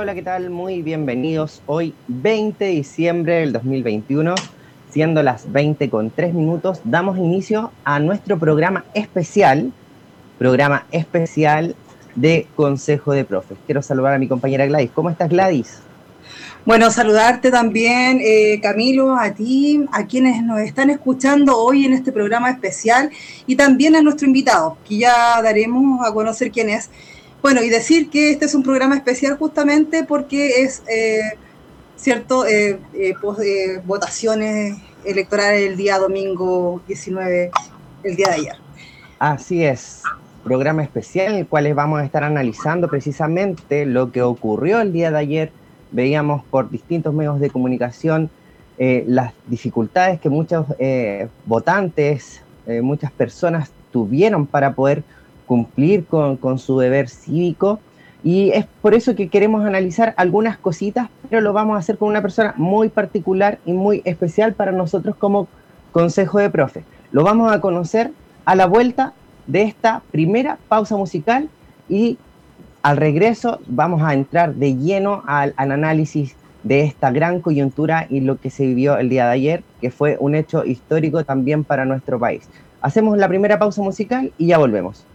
Hola, ¿qué tal? Muy bienvenidos. Hoy 20 de diciembre del 2021, siendo las 20 con 3 minutos, damos inicio a nuestro programa especial, programa especial de Consejo de Profes. Quiero saludar a mi compañera Gladys. ¿Cómo estás, Gladys? Bueno, saludarte también, eh, Camilo, a ti, a quienes nos están escuchando hoy en este programa especial y también a nuestro invitado, que ya daremos a conocer quién es. Bueno, y decir que este es un programa especial justamente porque es, eh, cierto, eh, eh, votaciones electorales el día domingo 19, el día de ayer. Así es, programa especial en el cual vamos a estar analizando precisamente lo que ocurrió el día de ayer. Veíamos por distintos medios de comunicación las dificultades que muchos votantes, muchas personas tuvieron para poder cumplir con, su deber cívico. Y es por eso que queremos analizar algunas cositas, pero lo vamos a hacer con una persona muy particular y muy especial para nosotros como Consejo de Profe. Lo vamos a conocer a la vuelta de esta primera pausa musical y al regreso vamos a entrar de lleno al, al, análisis de esta gran coyuntura y lo que se vivió el día de ayer, que fue un hecho histórico también para nuestro país. Hacemos la primera pausa musical y ya volvemos.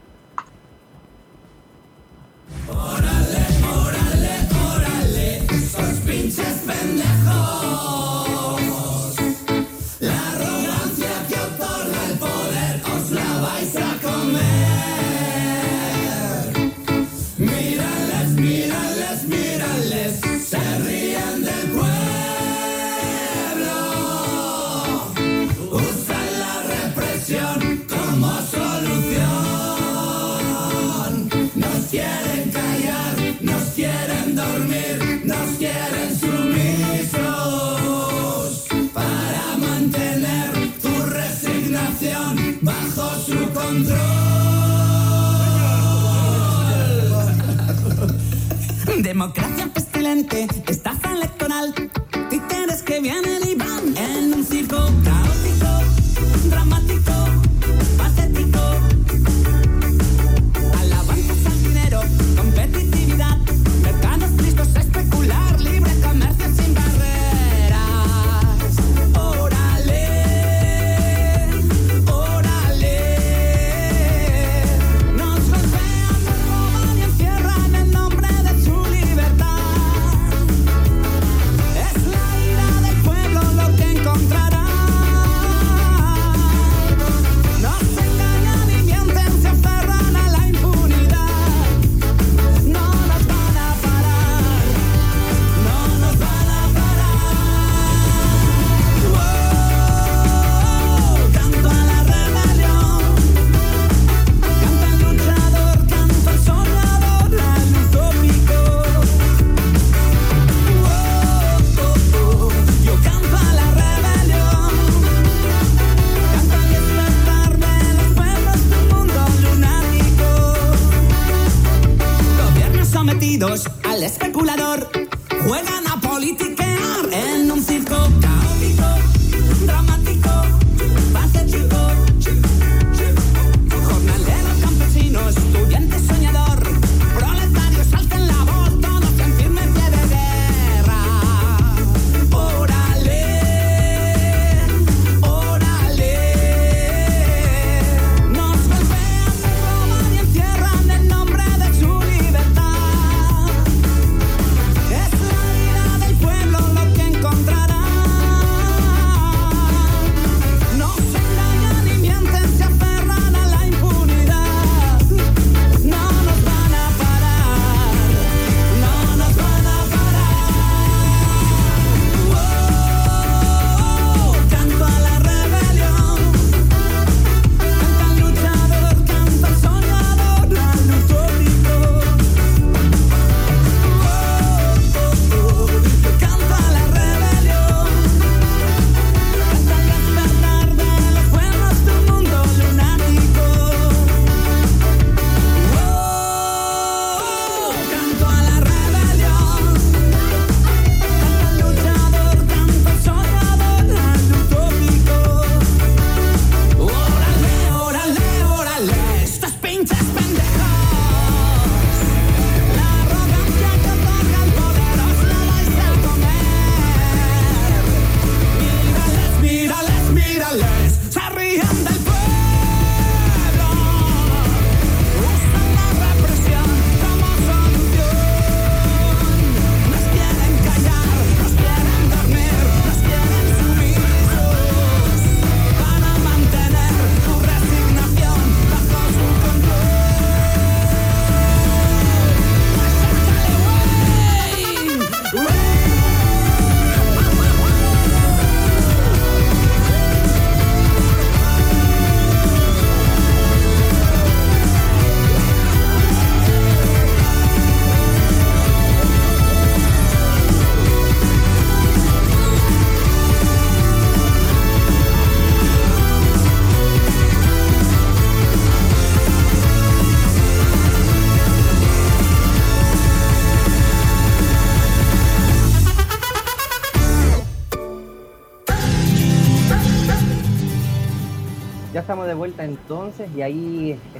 Democracia pestilente, estafa electoral, títeres que vienen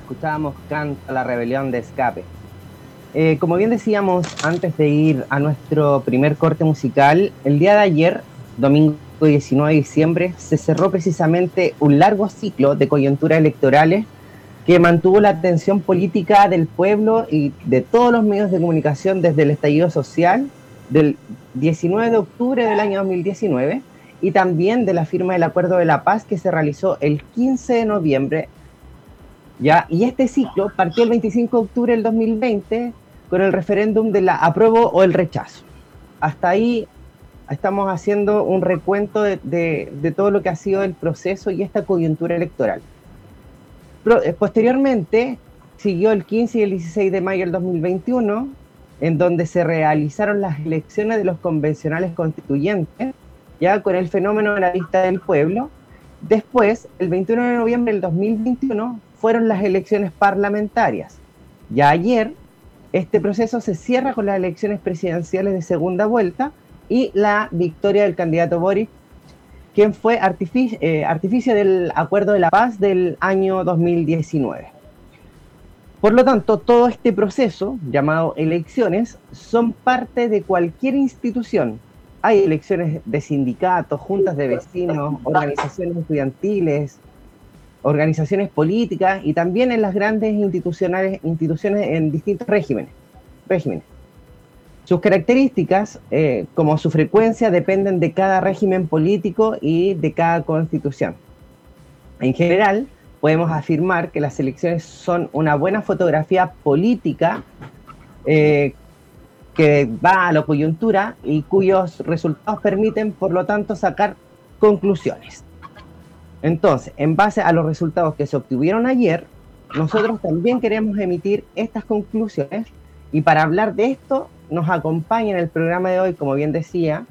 escuchábamos Canta la rebelión de escape. Eh, como bien decíamos antes de ir a nuestro primer corte musical, el día de ayer, domingo 19 de diciembre, se cerró precisamente un largo ciclo de coyunturas electorales que mantuvo la atención política del pueblo y de todos los medios de comunicación desde el estallido social del 19 de octubre del año 2019 y también de la firma del Acuerdo de la Paz que se realizó el 15 de noviembre. ¿Ya? Y este ciclo partió el 25 de octubre del 2020 con el referéndum de la apruebo o el rechazo. Hasta ahí estamos haciendo un recuento de, de, de todo lo que ha sido el proceso y esta coyuntura electoral. Eh, posteriormente, siguió el 15 y el 16 de mayo del 2021, en donde se realizaron las elecciones de los convencionales constituyentes, ya con el fenómeno de la lista del pueblo. Después, el 21 de noviembre del 2021, fueron las elecciones parlamentarias. Ya ayer, este proceso se cierra con las elecciones presidenciales de segunda vuelta y la victoria del candidato Boric quien fue artificio, eh, artificio del Acuerdo de la Paz del año 2019. Por lo tanto, todo este proceso, llamado elecciones, son parte de cualquier institución. Hay elecciones de sindicatos, juntas de vecinos, organizaciones estudiantiles, organizaciones políticas y también en las grandes institucionales, instituciones en distintos regímenes. regímenes. Sus características, eh, como su frecuencia, dependen de cada régimen político y de cada constitución. En general, podemos afirmar que las elecciones son una buena fotografía política eh, que va a la coyuntura y cuyos resultados permiten, por lo tanto, sacar conclusiones. Entonces, en base a los resultados que se obtuvieron ayer, nosotros también queremos emitir estas conclusiones. Y para hablar de esto nos acompaña en el programa de hoy, como bien decía,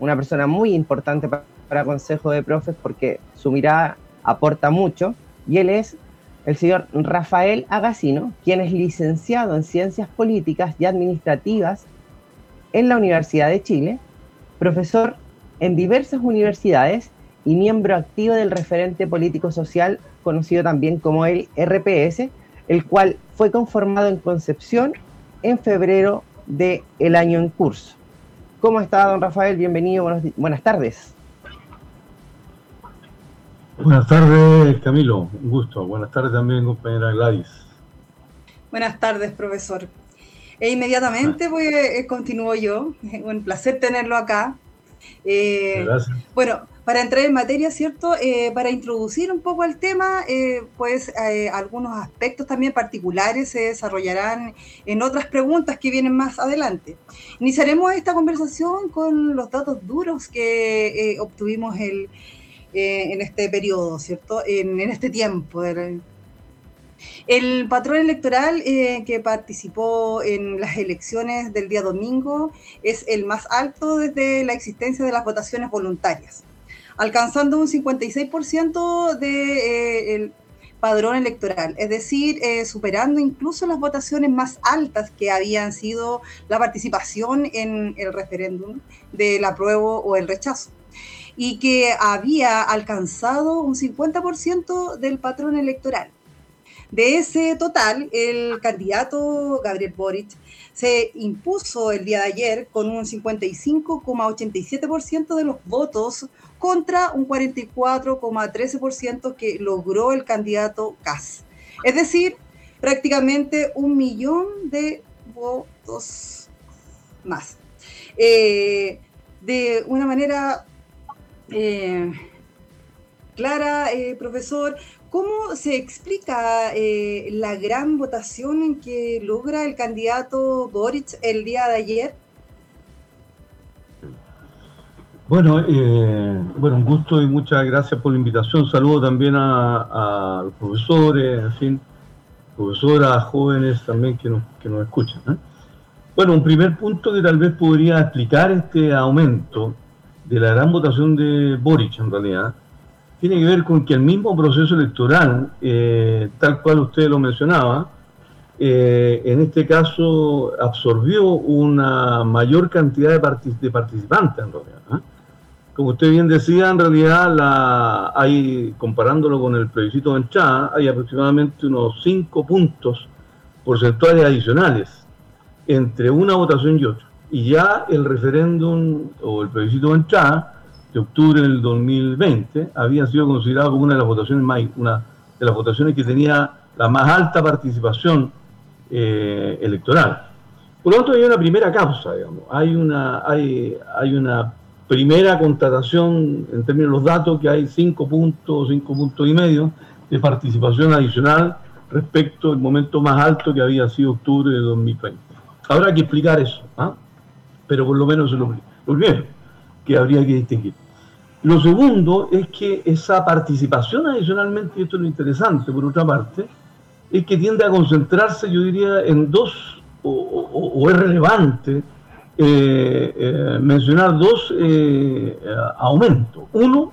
una persona muy importante para, Consejo de Profes porque su mirada aporta mucho, y él es el señor Rafael Agasino, quien es licenciado en Ciencias Políticas y Administrativas en la Universidad de Chile, profesor en diversas universidades y miembro activo del referente político social, conocido también como el RPS, el cual fue conformado en Concepción en febrero del el año en curso. ¿Cómo está, don Rafael? Bienvenido, buenos, buenas tardes. Buenas tardes, Camilo, un gusto. Buenas tardes también, compañera Gladys. Buenas tardes, profesor. E inmediatamente voy, eh, continúo yo. Un placer tenerlo acá. Eh, Gracias. Bueno, para entrar en materia, ¿cierto? Eh, para introducir un poco el tema, eh, pues eh, algunos aspectos también particulares se desarrollarán en otras preguntas que vienen más adelante. Iniciaremos esta conversación con los datos duros que obtuvimos el, en este periodo, ¿cierto? En, este tiempo. el patrón electoral que participó en las elecciones del día domingo es el más alto desde la existencia de las votaciones voluntarias, alcanzando un 56% del de, eh, padrón electoral, es decir, eh, superando incluso las votaciones más altas que habían sido la participación en el referéndum del apruebo o el rechazo y que había alcanzado un 50% del patrón electoral. De ese total, el candidato Gabriel Boric se impuso el día de ayer con un 55,87% de los votos contra un 44,13% que logró el candidato Kass. Es decir, prácticamente un millón de votos más. Eh, de una manera eh, clara, eh, profesor, ¿Cómo se explica la gran votación en que logra el candidato Boric el día de ayer? Bueno, eh, bueno, un gusto y muchas gracias por la invitación. Saludo también a, los profesores, en fin, profesoras, jóvenes también que nos, que nos escuchan. ¿eh? Bueno, un primer punto que tal vez podría explicar este aumento de la gran votación de Boric en realidad, tiene que ver con que el mismo proceso electoral, eh, tal cual usted lo mencionaba, eh, en este caso absorbió una mayor cantidad de, partic de participantes en realidad. Como usted bien decía, en realidad hay, comparándolo con el plebiscito de Anchá, hay aproximadamente unos 5 puntos porcentuales adicionales entre una votación y otra. Y ya el referéndum o el plebiscito de Anchá de octubre del 2020 había sido considerado como una de las votaciones más, una de las votaciones que tenía la más alta participación eh, electoral. Por lo tanto, hay una primera causa, digamos. Hay una, hay, hay una primera constatación en términos de los datos que hay 5 puntos, 5 puntos y medio de participación adicional respecto al momento más alto que había sido octubre de 2020. Habrá que explicar eso, ¿ah? pero por lo menos es lo, lo primero que habría que distinguir. Lo segundo es que esa participación adicionalmente, y esto es lo interesante por otra parte, es que tiende a concentrarse, yo diría, en dos, o, es relevante mencionar dos eh, eh, aumentos. Uno,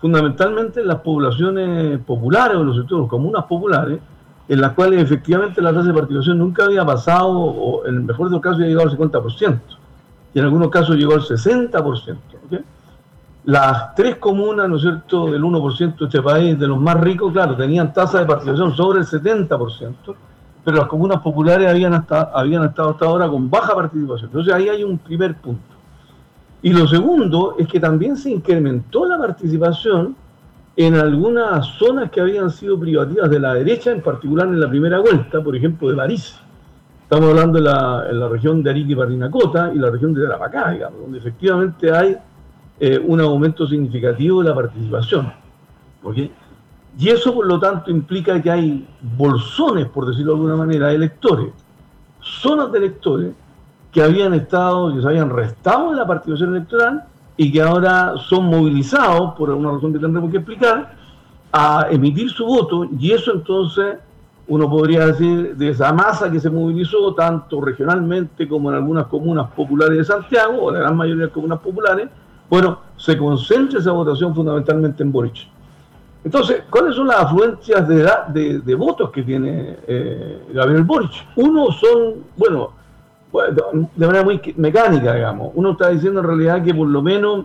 fundamentalmente en las poblaciones populares o los sectores, comunas populares, en las cuales efectivamente la tasa de participación nunca había pasado, o en el mejor de los casos, había llegado al 50%, y en algunos casos llegó al 60%. ¿ok? Las tres comunas, ¿no es cierto?, del 1% de este país, de los más ricos, claro, tenían tasa de participación sobre el 70%, pero las comunas populares habían, hasta, habían estado hasta ahora con baja participación. Entonces ahí hay un primer punto. Y lo segundo es que también se incrementó la participación en algunas zonas que habían sido privativas de la derecha, en particular en la primera vuelta, por ejemplo, de París. Estamos hablando la, en la región de Arique y Parinacota y la región de Tarapacá, donde efectivamente hay eh, un aumento significativo de la participación. ¿ok? Y eso, por lo tanto, implica que hay bolsones, por decirlo de alguna manera, de electores, zonas de electores que habían estado, que se habían restado de la participación electoral y que ahora son movilizados, por una razón que tendremos que explicar, a emitir su voto y eso entonces uno podría decir de esa masa que se movilizó tanto regionalmente como en algunas comunas populares de Santiago o la gran mayoría de comunas populares, bueno, se concentra esa votación fundamentalmente en Boric. Entonces, ¿cuáles son las afluencias de, edad- de, votos que tiene eh, Gabriel Boric? Uno son, bueno, de manera muy mecánica, digamos. Uno está diciendo en realidad que por lo menos,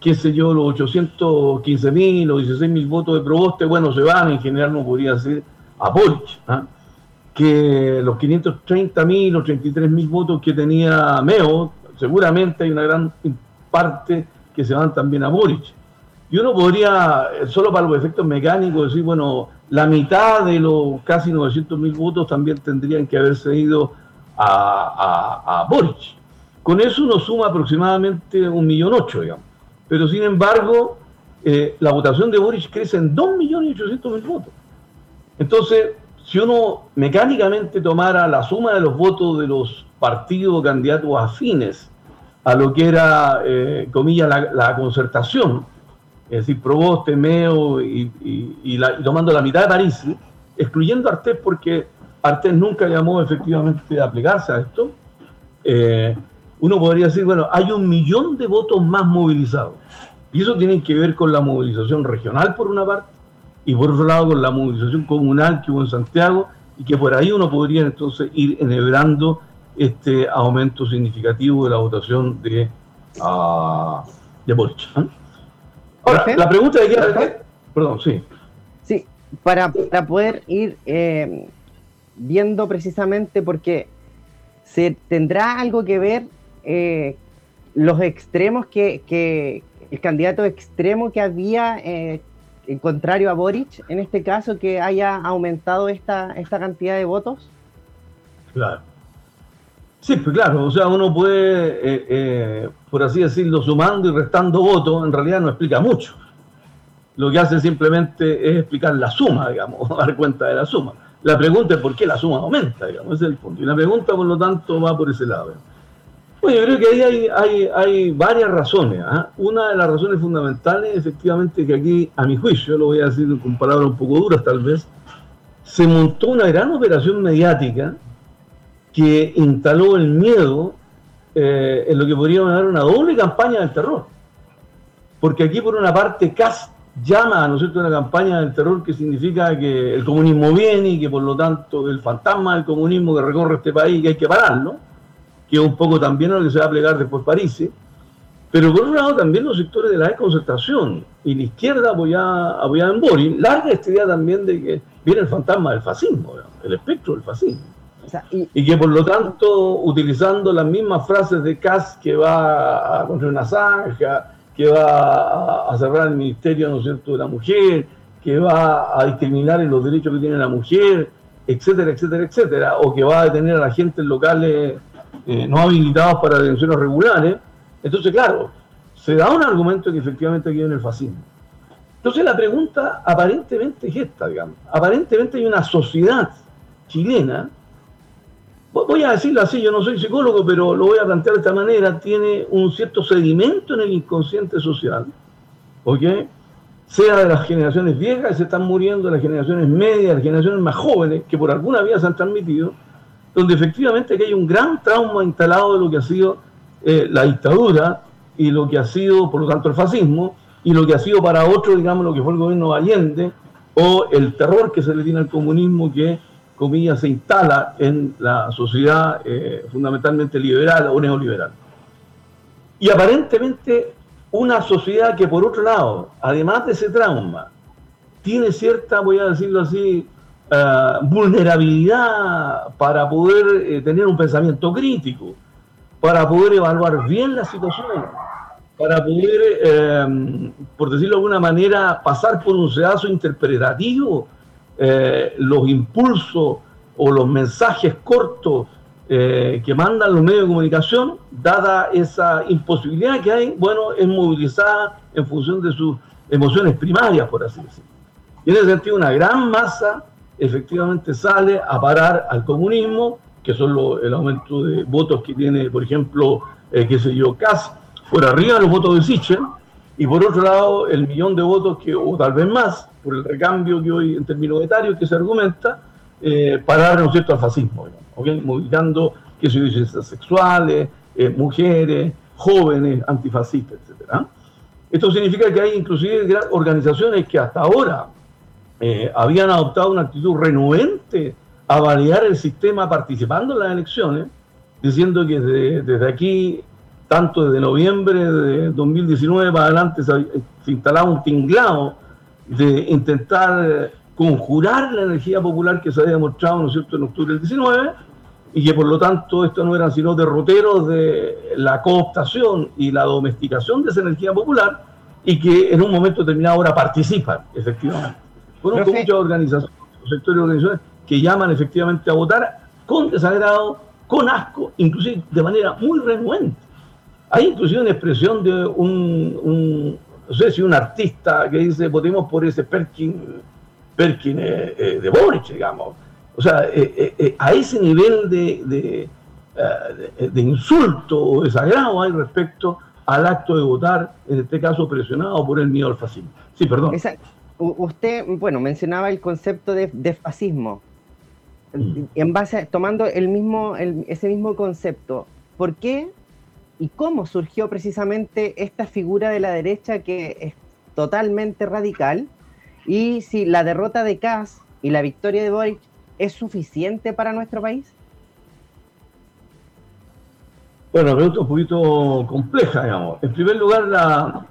qué sé yo, los 815 mil o 16 mil votos de Proboste, bueno, se van, en general no podría decir a Boric. ¿ah? Que los 530 mil o 33 mil votos que tenía Meo, seguramente hay una gran parte que se van también a Boric. Y uno podría, eh, solo para los efectos mecánicos, decir, bueno, la mitad de los casi 900 mil votos también tendrían que haberse ido a, a, a Boric. Con eso uno suma aproximadamente un millón ocho, digamos. Pero sin embargo, eh, la votación de Boric crece en 2.800.000 votos. Entonces, si uno mecánicamente tomara la suma de los votos de los partidos candidatos afines a lo que era, eh, comillas, la, la concertación, es decir, Proboste, Meo y, y- y la- la mitad de París, excluyendo a Artés porque Artés nunca llamó efectivamente a plegarse a esto, eh, uno podría decir, bueno, hay un millón de votos más movilizados. Y eso tiene que ver con la movilización regional por una parte y por otro lado con la movilización comunal que hubo en Santiago y que por ahí uno podría entonces ir enhebrando este aumento significativo de la votación de, ah, de Boric. Ahora, Jorge. la pregunta de qué... Perdón, sí. Sí, para, para poder ir eh, viendo precisamente porque se tendrá algo que ver eh, los extremos que, que el candidato extremo que había eh, en contrario a Boric, en este caso, que haya aumentado esta, esta cantidad de votos. Claro. Sí, pues claro, o sea, uno puede, eh, eh, por así decirlo, sumando y restando votos, en realidad no explica mucho. Lo que hace simplemente es explicar la suma, digamos, dar cuenta de la suma. La pregunta es por qué la suma aumenta, digamos, ese es el punto. Y la pregunta, por lo tanto, va por ese lado. Bueno, yo creo que ahí hay, hay, hay varias razones. ¿ah? Una de las razones fundamentales, efectivamente, que aquí, a mi juicio, lo voy a decir con palabras un poco duras tal vez, se montó una gran operación mediática que instaló el miedo eh, en lo que podríamos llamar una doble campaña del terror. Porque aquí, por una parte, Kass llama, ¿no es una campaña del terror que significa que el comunismo viene y que, por lo tanto, el fantasma del comunismo que recorre este país, que hay que pararlo, que es un poco también lo que se va a plegar después París. ¿sí? Pero por otro lado también los sectores de la desconcertación y la izquierda apoyada, en Boris, larga esta idea también de que viene el fantasma del fascismo, el espectro del fascismo. Y, que por lo tanto, utilizando las mismas frases de Kass que va a construir una zanja, que va a cerrar el Ministerio ¿no cierto? de la Mujer, que va a discriminar en los derechos que tiene la mujer, etcétera, etcétera, etcétera, o que va a detener a la gente en locales eh, no habilitados para detenciones regulares. Entonces, claro, se da un argumento que efectivamente aquí viene el fascismo. Entonces la pregunta aparentemente es esta, digamos. Aparentemente hay una sociedad chilena voy a decirlo así, yo no soy psicólogo, pero lo voy a plantear de esta manera, tiene un cierto sedimento en el inconsciente social, ¿ok? Sea de las generaciones viejas que se están muriendo, de las generaciones medias, de las generaciones más jóvenes, que por alguna vía se han transmitido, donde efectivamente aquí hay un gran trauma instalado de lo que ha sido eh, la dictadura y lo que ha sido, por lo tanto, el fascismo, y lo que ha sido para otros, digamos, lo que fue el gobierno de Allende, o el terror que se le tiene al comunismo que comillas, se instala en la sociedad eh, fundamentalmente liberal o neoliberal. Y aparentemente una sociedad que por otro lado, además de ese trauma, tiene cierta, voy a decirlo así, eh, vulnerabilidad para poder eh, tener un pensamiento crítico, para poder evaluar bien la situación, para poder, eh, por decirlo de alguna manera, pasar por un sedazo interpretativo eh, los impulsos o los mensajes cortos eh, que mandan los medios de comunicación, dada esa imposibilidad que hay, bueno, es movilizada en función de sus emociones primarias, por así decirlo. Y en ese sentido, una gran masa efectivamente sale a parar al comunismo, que son lo- el aumento de votos que tiene, por ejemplo, eh, qué sé yo, Kass, por arriba de los votos de Sichel, y por otro lado, el millón de votos que, o tal vez más, por el recambio que hoy en términos etarios que se argumenta, eh, parar, ¿no es cierto?, al fascismo, digamos, ¿ok? movilizando, qué sé yo, disidencias sexuales, eh, mujeres, jóvenes, antifascistas, etcétera. Esto significa que hay inclusive organizaciones que hasta ahora eh, habían adoptado una actitud renuente a validar el sistema participando en las elecciones, diciendo que desde aquí, tanto desde noviembre de 2019 para adelante, se, se instalaba un tinglado de intentar eh, conjurar la energía popular que se había demostrado, ¿no es cierto?, en octubre del 19, y que por lo tanto esto no eran sino derroteros de la cooptación y la domesticación de esa energía popular, y que en un momento determinado ahora participan, efectivamente. Conozco Profe. muchas organizaciones, sectores de organizaciones que llaman efectivamente a votar con desagrado, con asco, inclusive de manera muy renuente. Hay inclusive una expresión de un, un- no sé si un artista que dice votemos por ese Perkin, Perkin eh, eh, de Boric, digamos. O sea, eh, a ese nivel de, de, de- de insulto o desagrado hay respecto al acto de votar, en este caso presionado por el miedo al fascismo. Sí, perdón. u- usted, bueno, mencionaba el concepto de, de fascismo. Mm. En base, a- tomando el mismo, el- ese mismo concepto, ¿por qué y cómo surgió precisamente esta figura de la derecha que es totalmente radical? Y si la derrota de Kass y la victoria de Boric es suficiente para nuestro país. Bueno, una pregunta un poquito compleja, digamos. En primer lugar, la...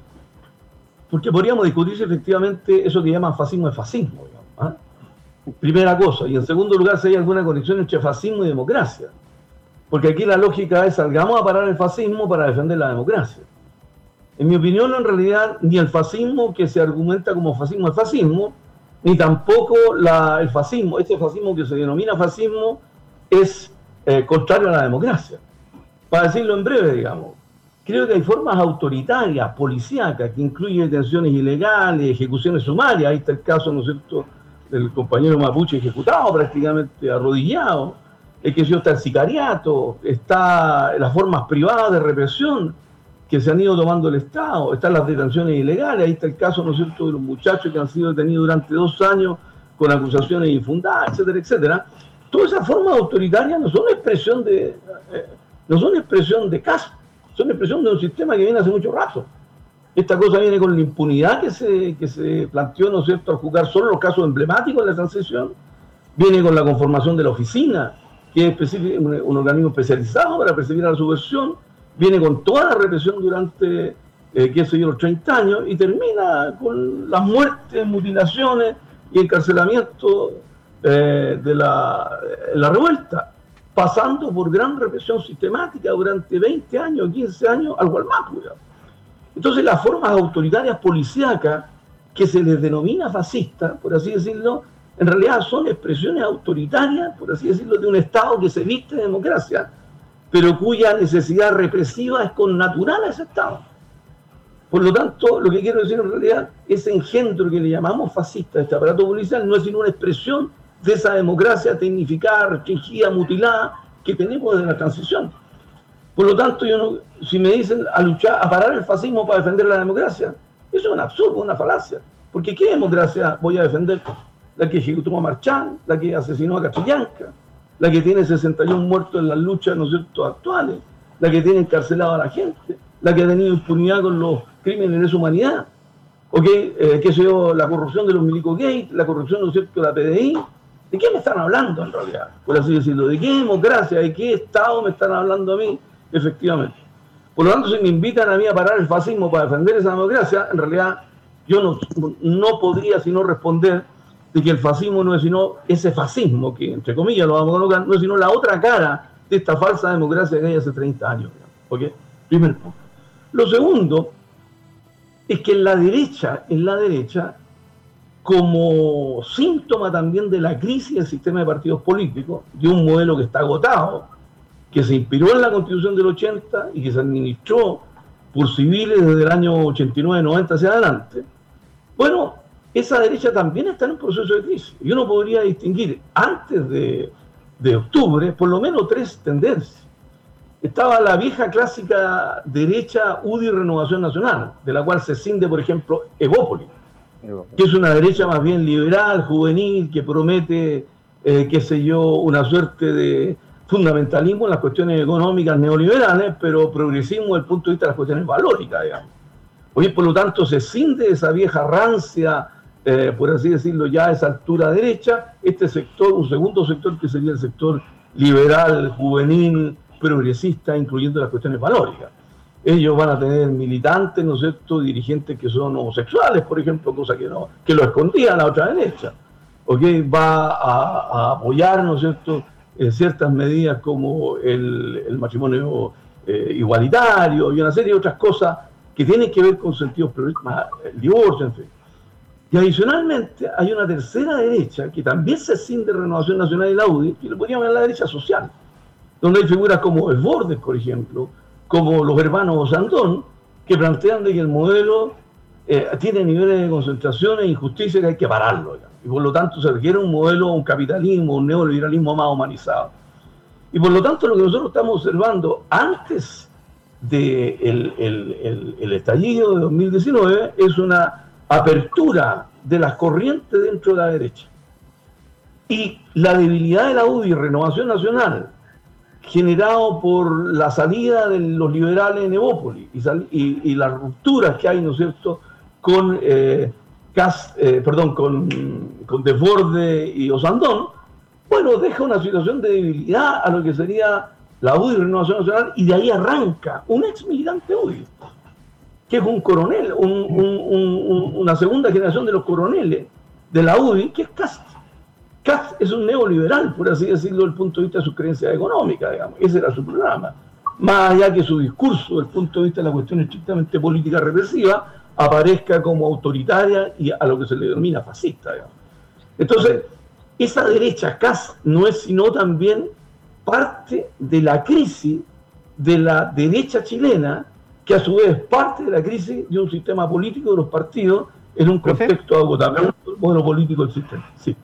porque podríamos discutir si efectivamente eso que llaman fascismo es fascismo. digamos, ¿ah? Primera cosa. Y en segundo lugar, si hay alguna conexión entre fascismo y democracia. Porque aquí la lógica es salgamos a parar el fascismo para defender la democracia. En mi opinión, en realidad, ni el fascismo que se argumenta como fascismo es fascismo, ni tampoco la- el fascismo, ese fascismo que se denomina fascismo, es eh, contrario a la democracia para decirlo en breve, digamos, creo que hay formas autoritarias, policíacas, que incluyen detenciones ilegales, ejecuciones sumarias. Ahí está el caso, ¿no es cierto?, del compañero mapuche ejecutado prácticamente arrodillado. Es que está el sicariato, está las formas privadas de represión que se han ido tomando el Estado, están las detenciones ilegales, ahí está el caso, ¿no es cierto?, de los muchachos que han sido detenidos durante dos años con acusaciones infundadas, etcétera, etcétera. Todas esas formas autoritarias no son expresión de, eh, no son expresión de caso, son expresión de un sistema que viene hace mucho rato. Esta cosa viene con la impunidad que se, que se planteó, ¿no es cierto?, al juzgar solo los casos emblemáticos de la transición, viene con la conformación de la oficina, que es un, organismo especializado para perseguir a la subversión, viene con toda la represión durante, eh, qué los 30 años y termina con las muertes, mutilaciones y encarcelamiento eh, de la, la revuelta, pasando por gran represión sistemática durante 20 años, 15 años al Gualmapu. digamos. Entonces las formas autoritarias policíacas que se les denomina fascistas, por así decirlo, en realidad son expresiones autoritarias, por así decirlo, de un Estado que se viste de democracia, pero cuya necesidad represiva es connatural a ese Estado. Por lo tanto, lo que quiero decir en realidad, ese engendro que le llamamos fascista, este aparato policial, no es sino una expresión de esa democracia tecnificada, restringida, mutilada que tenemos desde la transición. Por lo tanto, si me dicen a luchar, a parar el fascismo para defender la democracia, eso es un absurdo, una falacia. Porque ¿qué democracia voy a defender? La que ejecutó a Marchán, la que asesinó a Cachillanca, la que tiene 61 muertos en las luchas, ¿no cierto?, actuales, la que tiene encarcelado a la gente, la que ha tenido impunidad con los crímenes de lesa humanidad, ¿ok? Eh, qué sé yo, la corrupción de los Milico Gate, la corrupción, ¿no es cierto?, de la PDI. ¿De qué me están hablando en realidad? Por así decirlo. ¿De qué democracia? ¿De qué Estado me están hablando a mí? Efectivamente. Por lo tanto, si me invitan a mí a parar el fascismo para defender esa democracia, en realidad yo no, no podría sino responder de que el fascismo no es sino ese fascismo, que entre comillas lo vamos a colocar, no es sino la otra cara de esta falsa democracia que hay hace 30 años. ¿Ok? Primer punto. Lo segundo es que en la derecha, en la derecha, como síntoma también de la crisis del sistema de partidos políticos, de un modelo que está agotado, que se inspiró en la constitución del 80 y que se administró por civiles desde el año 89-90 hacia adelante, bueno, esa derecha también está en un proceso de crisis. Yo no podría distinguir antes de, de octubre por lo menos tres tendencias. Estaba la vieja clásica derecha UDI Renovación Nacional, de la cual se cinde, por ejemplo, Evópolis que es una derecha más bien liberal, juvenil, que promete, eh, qué sé yo, una suerte de fundamentalismo en las cuestiones económicas neoliberales, pero progresismo desde el punto de vista de las cuestiones valóricas, digamos. Hoy, por lo tanto, se cinde esa vieja rancia, eh, por así decirlo, ya a esa altura derecha, este sector, un segundo sector que sería el sector liberal, juvenil, progresista, incluyendo las cuestiones valóricas ellos van a tener militantes, ¿no es cierto?, dirigentes que son homosexuales, por ejemplo, cosa que no, que lo escondía la otra derecha. ¿Ok? Va a, a apoyar, ¿no es cierto?, eh, ciertas medidas como el, matrimonio eh, igualitario y una serie de otras cosas que tienen que ver con sentidos progresistas, el divorcio, en fin. Y adicionalmente hay una tercera derecha que también se cinde de Renovación Nacional y la UDI, que le podríamos llamar la derecha social, donde hay figuras como el Bordes, por ejemplo, como los hermanos Osandón, que plantean de que el modelo eh, tiene niveles de concentración e injusticia que hay que pararlo. Y por lo tanto se requiere un modelo, un capitalismo, un neoliberalismo más humanizado. Y por lo tanto lo que nosotros estamos observando antes del el, el, el estallido de 2019 es una apertura de las corrientes dentro de la derecha. Y la debilidad de la UDI, Renovación Nacional, generado por la salida de los liberales en Evópolis y, las rupturas que hay, ¿no es cierto?, con, eh, Cas- eh, perdón, con, con Desborde y Osandón, bueno, deja una situación de debilidad a lo que sería la UDI Renovación Nacional y de ahí arranca un ex militante UDI, que es un coronel, un- un- un- un- una segunda generación de los coroneles de la UDI, que es Cast. Cast es un neoliberal, por así decirlo, desde el punto de vista de sus creencias económicas, digamos. Ese era su programa. Más allá que su discurso, desde el punto de vista de la cuestión estrictamente política represiva, aparezca como autoritaria y a lo que se le denomina fascista, digamos. Entonces, esa derecha Cast no es sino también parte de la crisis de la derecha chilena, que a su vez es parte de la crisis de un sistema político de los partidos en un contexto de agotamiento del modelo político del sistema. Sí.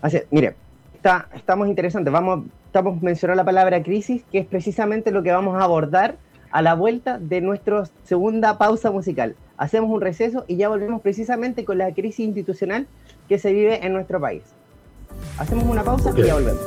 Así, mire, está, estamos interesantes. Vamos, estamos mencionando la palabra crisis, que es precisamente lo que vamos a abordar a la vuelta de nuestra segunda pausa musical. Hacemos un receso y ya volvemos precisamente con la crisis institucional que se vive en nuestro país. Hacemos una pausa Ok. y ya volvemos.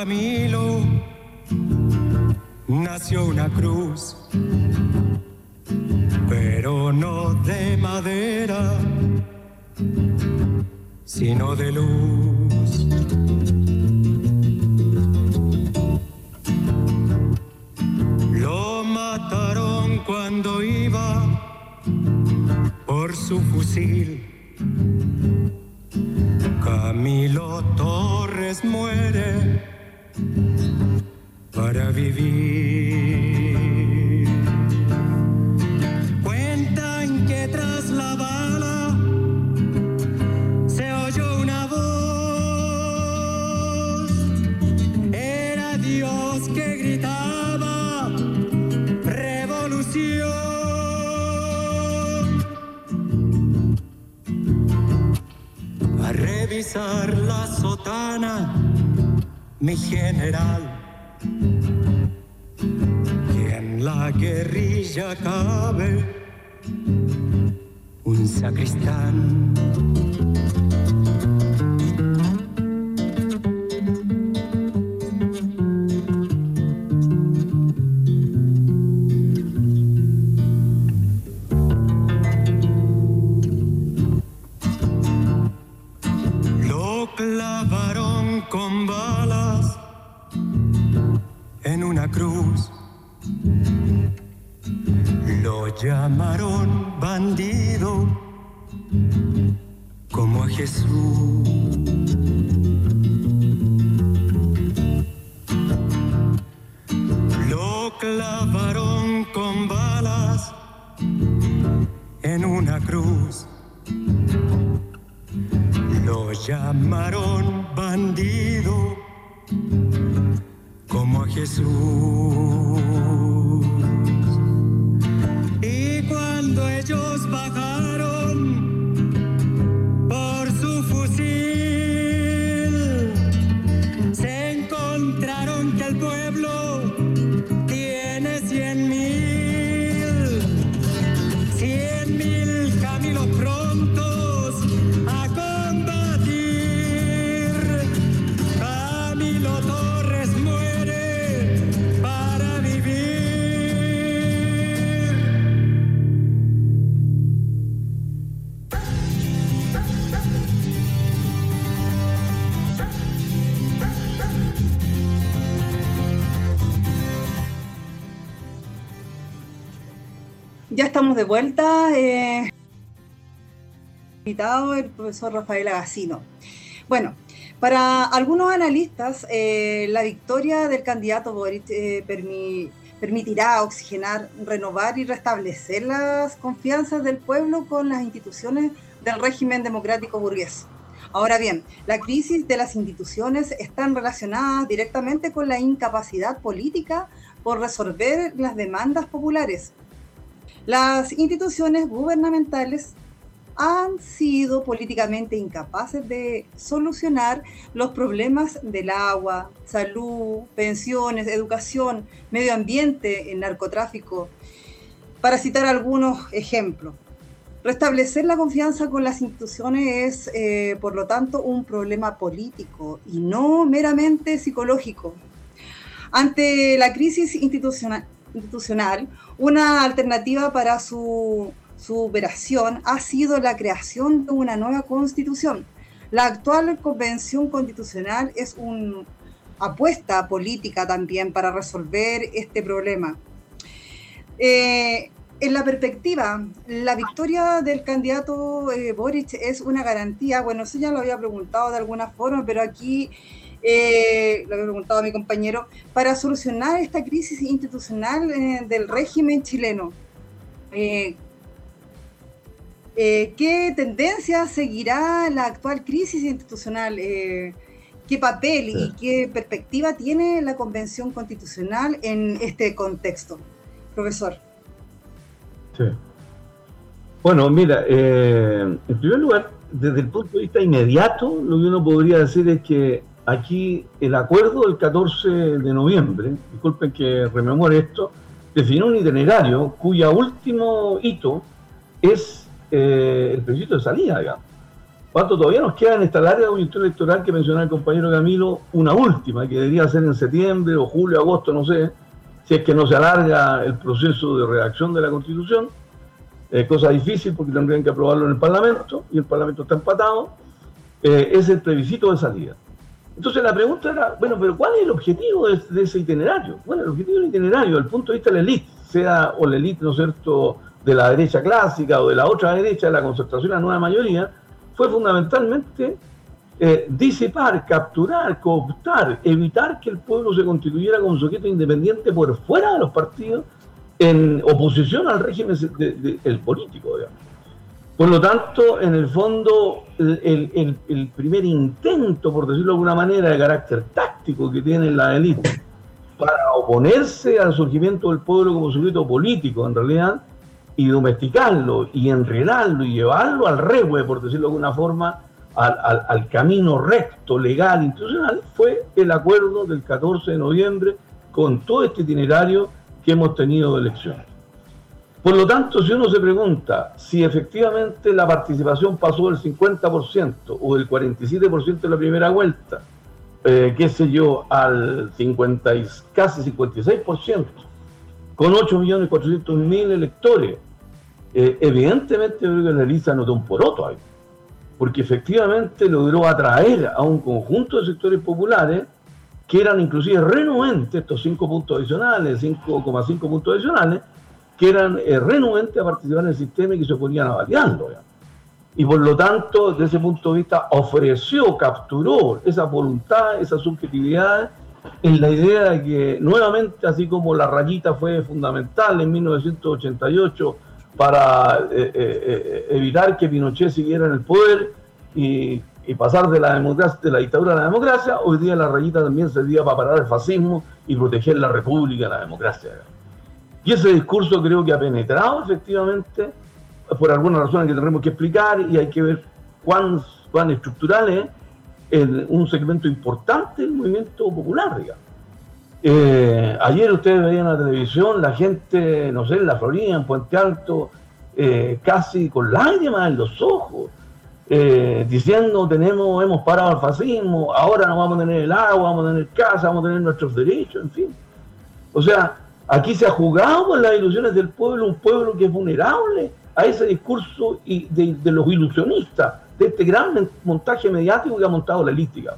Camilo nació una cruz, pero no de madera, sino de luz. Lo mataron cuando iba por su fusil. Mi general. Que en la guerrilla cabe un sacristán. Jesús. Invitado el profesor Rafael Agacino. Bueno, para algunos analistas, eh, la victoria del candidato Boric eh, permi- permitirá oxigenar, renovar y restablecer las confianzas del pueblo con las instituciones del régimen democrático burgués. Ahora bien, la crisis de las instituciones están relacionadas directamente con la incapacidad política por resolver las demandas populares. Las instituciones gubernamentales han sido políticamente incapaces de solucionar los problemas del agua, salud, pensiones, educación, medio ambiente, el narcotráfico, para citar algunos ejemplos. Restablecer la confianza con las instituciones es, eh, por lo tanto, un problema político y no meramente psicológico. Ante la crisis institucional, institucional, una alternativa para su superación ha sido la creación de una nueva constitución. La actual convención constitucional es una apuesta política también para resolver este problema. Eh, en la perspectiva, la victoria del candidato eh, Boric es una garantía, bueno, eso ya lo había preguntado de alguna forma, pero aquí eh, lo había preguntado a mi compañero, para solucionar esta crisis institucional del régimen chileno. Eh, ¿Qué tendencia seguirá la actual crisis institucional? Eh, ¿Qué papel y qué perspectiva tiene la Convención Constitucional en este contexto? Profesor. Sí. Bueno, mira, eh, en primer lugar, desde el punto de vista inmediato, lo que uno podría decir es que aquí el acuerdo del 14 de noviembre, disculpen que rememore esto, definió un itinerario cuya último hito es eh, el principio de salida, digamos. cuánto todavía nos queda en esta larga coyuntura electoral que mencionaba el compañero Camilo, una última, que debería ser en septiembre o julio, agosto, no sé, si es que no se alarga el proceso de redacción de la Constitución, eh, cosa difícil porque tendrían que aprobarlo en el Parlamento y el Parlamento está empatado, eh, es el plebiscito de salida. Entonces la pregunta era, bueno, pero ¿cuál es el objetivo de, de ese itinerario? Bueno, el objetivo del itinerario, desde el punto de vista de la élite, sea o la élite, ¿no es cierto?, de la derecha clásica o de la otra derecha, de la concentración de la nueva mayoría, fue fundamentalmente eh, disipar, capturar, cooptar, evitar que el pueblo se constituyera como sujeto independiente por fuera de los partidos en oposición al régimen de- de- el político, digamos. Por lo tanto, en el fondo, el, el- el- primer intento, por decirlo de alguna manera, de carácter táctico que tiene la élite para oponerse al surgimiento del pueblo como sujeto político, en realidad, y domesticarlo, y enredarlo, y llevarlo al rehue, por decirlo de alguna forma, al, al- camino recto, legal, institucional, fue el acuerdo del 14 de noviembre con todo este itinerario que hemos tenido de elecciones. Por lo tanto, si uno se pregunta si efectivamente la participación pasó del 50% o del 47% de la primera vuelta, eh, qué sé yo, al 50 y casi 56%, con 8.400.000 electores, eh, evidentemente creo que lista notó un poroto ahí, porque efectivamente logró atraer a un conjunto de sectores populares que eran inclusive renuentes, estos 5 puntos adicionales, 5,5 puntos adicionales, que eran eh, renuentes a participar en el sistema y que se oponían a validarlo. digamos. Y por lo tanto, desde ese punto de vista, ofreció, capturó esa voluntad, esa subjetividad, en la idea de que nuevamente, así como la rayita fue fundamental en 1988 para eh, eh, eh, evitar que Pinochet siguiera en el poder y, pasar de la, democracia, de la dictadura a la democracia, hoy día la rayita también servía para parar el fascismo y proteger la república la democracia. Y ese discurso creo que ha penetrado efectivamente por algunas razones que tendremos que explicar y hay que ver cuán, cuán estructural es en un segmento importante del movimiento popular, digamos. Eh, ayer ustedes veían la televisión la gente, no sé, en la Florida, en Puente Alto, eh, casi con lágrimas en los ojos, eh, diciendo tenemos, hemos parado el fascismo, ahora no vamos a tener el agua, vamos a tener casa, vamos a tener nuestros derechos, en fin. O sea, aquí se ha jugado con las ilusiones del pueblo, un pueblo que es vulnerable a ese discurso de, de los ilusionistas, de este gran montaje mediático que ha montado la elítica.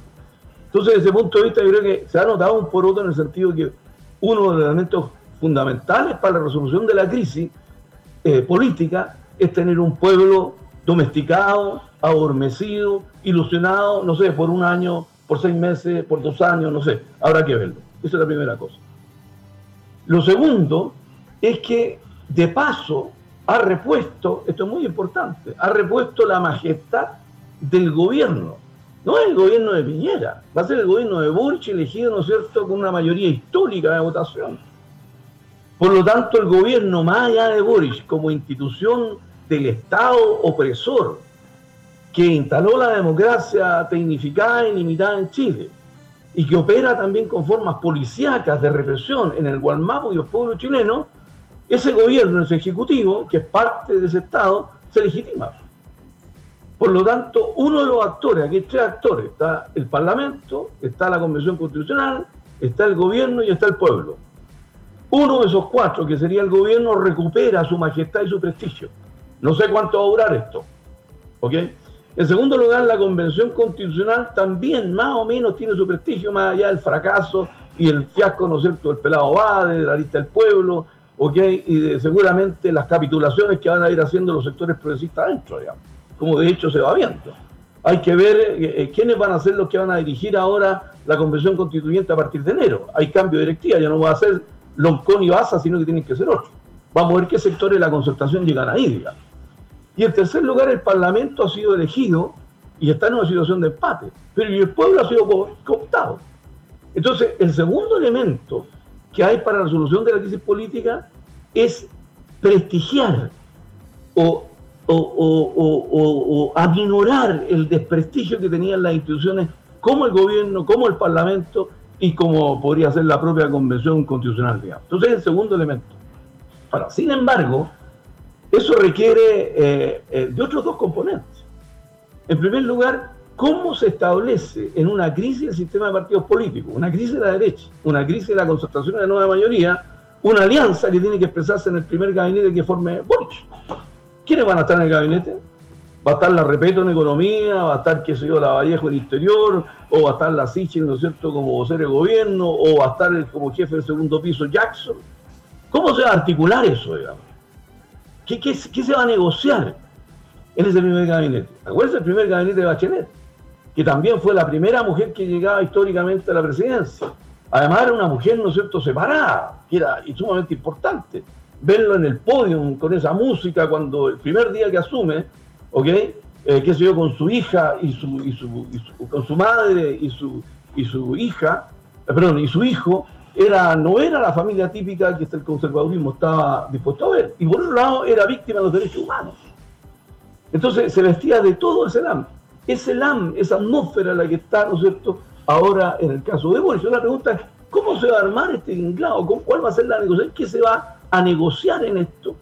Entonces, desde ese punto de vista, yo creo que se ha notado un poroto en el sentido que uno de los elementos fundamentales para la resolución de la crisis eh, política es tener un pueblo domesticado, adormecido, ilusionado, no sé, por un año, por seis meses, por dos años, no sé, habrá que verlo. Esa es la primera cosa. Lo segundo es que, de paso, ha repuesto, esto es muy importante, ha repuesto la majestad del gobierno. No es el gobierno de Piñera, va a ser el gobierno de Burch elegido, ¿no es cierto?, con una mayoría histórica de votación. Por lo tanto, el gobierno, más allá de Boris, como institución del Estado opresor, que instaló la democracia tecnificada y limitada en Chile, y que opera también con formas policíacas de represión en el Gualmapu y los pueblos chilenos, ese gobierno, ese ejecutivo, que es parte de ese Estado, se legitima. Por lo tanto, uno de los actores, aquí hay tres actores, está el Parlamento, está la Convención Constitucional, está el gobierno y está el pueblo. Uno de esos cuatro, que sería el gobierno, recupera su majestad y su prestigio. No sé cuánto va a durar esto. ¿Ok? En segundo lugar, la Convención Constitucional también más o menos tiene su prestigio, más allá del fracaso y el fiasco, ¿no es cierto?, del pelado Bade, de la lista del pueblo, ¿ok? Y seguramente las capitulaciones que van a ir haciendo los sectores progresistas adentro, digamos, como de hecho se va viendo. Hay que ver eh, eh, quiénes van a ser los que van a dirigir ahora la Convención Constituyente a partir de enero. Hay cambio de directiva, ya no va a ser Loncón y Baza, sino que tienen que ser otros. Vamos a ver qué sectores de la concertación llegan ahí, digamos. Y en tercer lugar, el Parlamento ha sido elegido y está en una situación de empate, pero el pueblo ha sido co- cooptado. Entonces, el segundo elemento que hay para la resolución de la crisis política es prestigiar o, o, o- o- aminorar el desprestigio que tenían las instituciones como el gobierno, como el Parlamento y como podría ser la propia Convención Constitucional. digamos. Entonces, es el segundo elemento. Ahora, sin embargo, eso requiere eh, eh, de otros dos componentes. En primer lugar, cómo se establece en una crisis el sistema de partidos políticos, una crisis de la derecha, una crisis de la concentración de la nueva mayoría, una alianza que tiene que expresarse en el primer gabinete que forme Boric. ¿Quiénes van a estar en el gabinete? Va a estar la Repeto en economía, va a estar, qué sé yo, la Vallejo en interior, o va a estar la Sichel, ¿no es cierto?, como vocero de gobierno, o va a estar como jefe del segundo piso Jackson. ¿Cómo se va a articular eso, digamos? ¿Qué, se va a negociar en ese primer gabinete? Acuérdense el primer gabinete de Bachelet, que también fue la primera mujer que llegaba históricamente a la presidencia. Además era una mujer, ¿no es cierto?, separada, que era sumamente importante. Verlo en el podio con esa música cuando el primer día que asume, ¿ok? Eh, qué sé yo, con su hija y su, y su, con su madre y su, y su hija, eh, perdón, y su hijo, era, no era la familia típica que el conservadurismo estaba dispuesto a ver. Y por otro lado, era víctima de los derechos humanos. Entonces se vestía de todo ese LAM. Ese LAM, esa atmósfera la que está, ¿no es cierto?, ahora en el caso de Boris. La pregunta es, ¿cómo se va a armar este tinglado? ¿Cómo- ¿Cuál va a ser la negociación? ¿Qué se va a negociar en esto?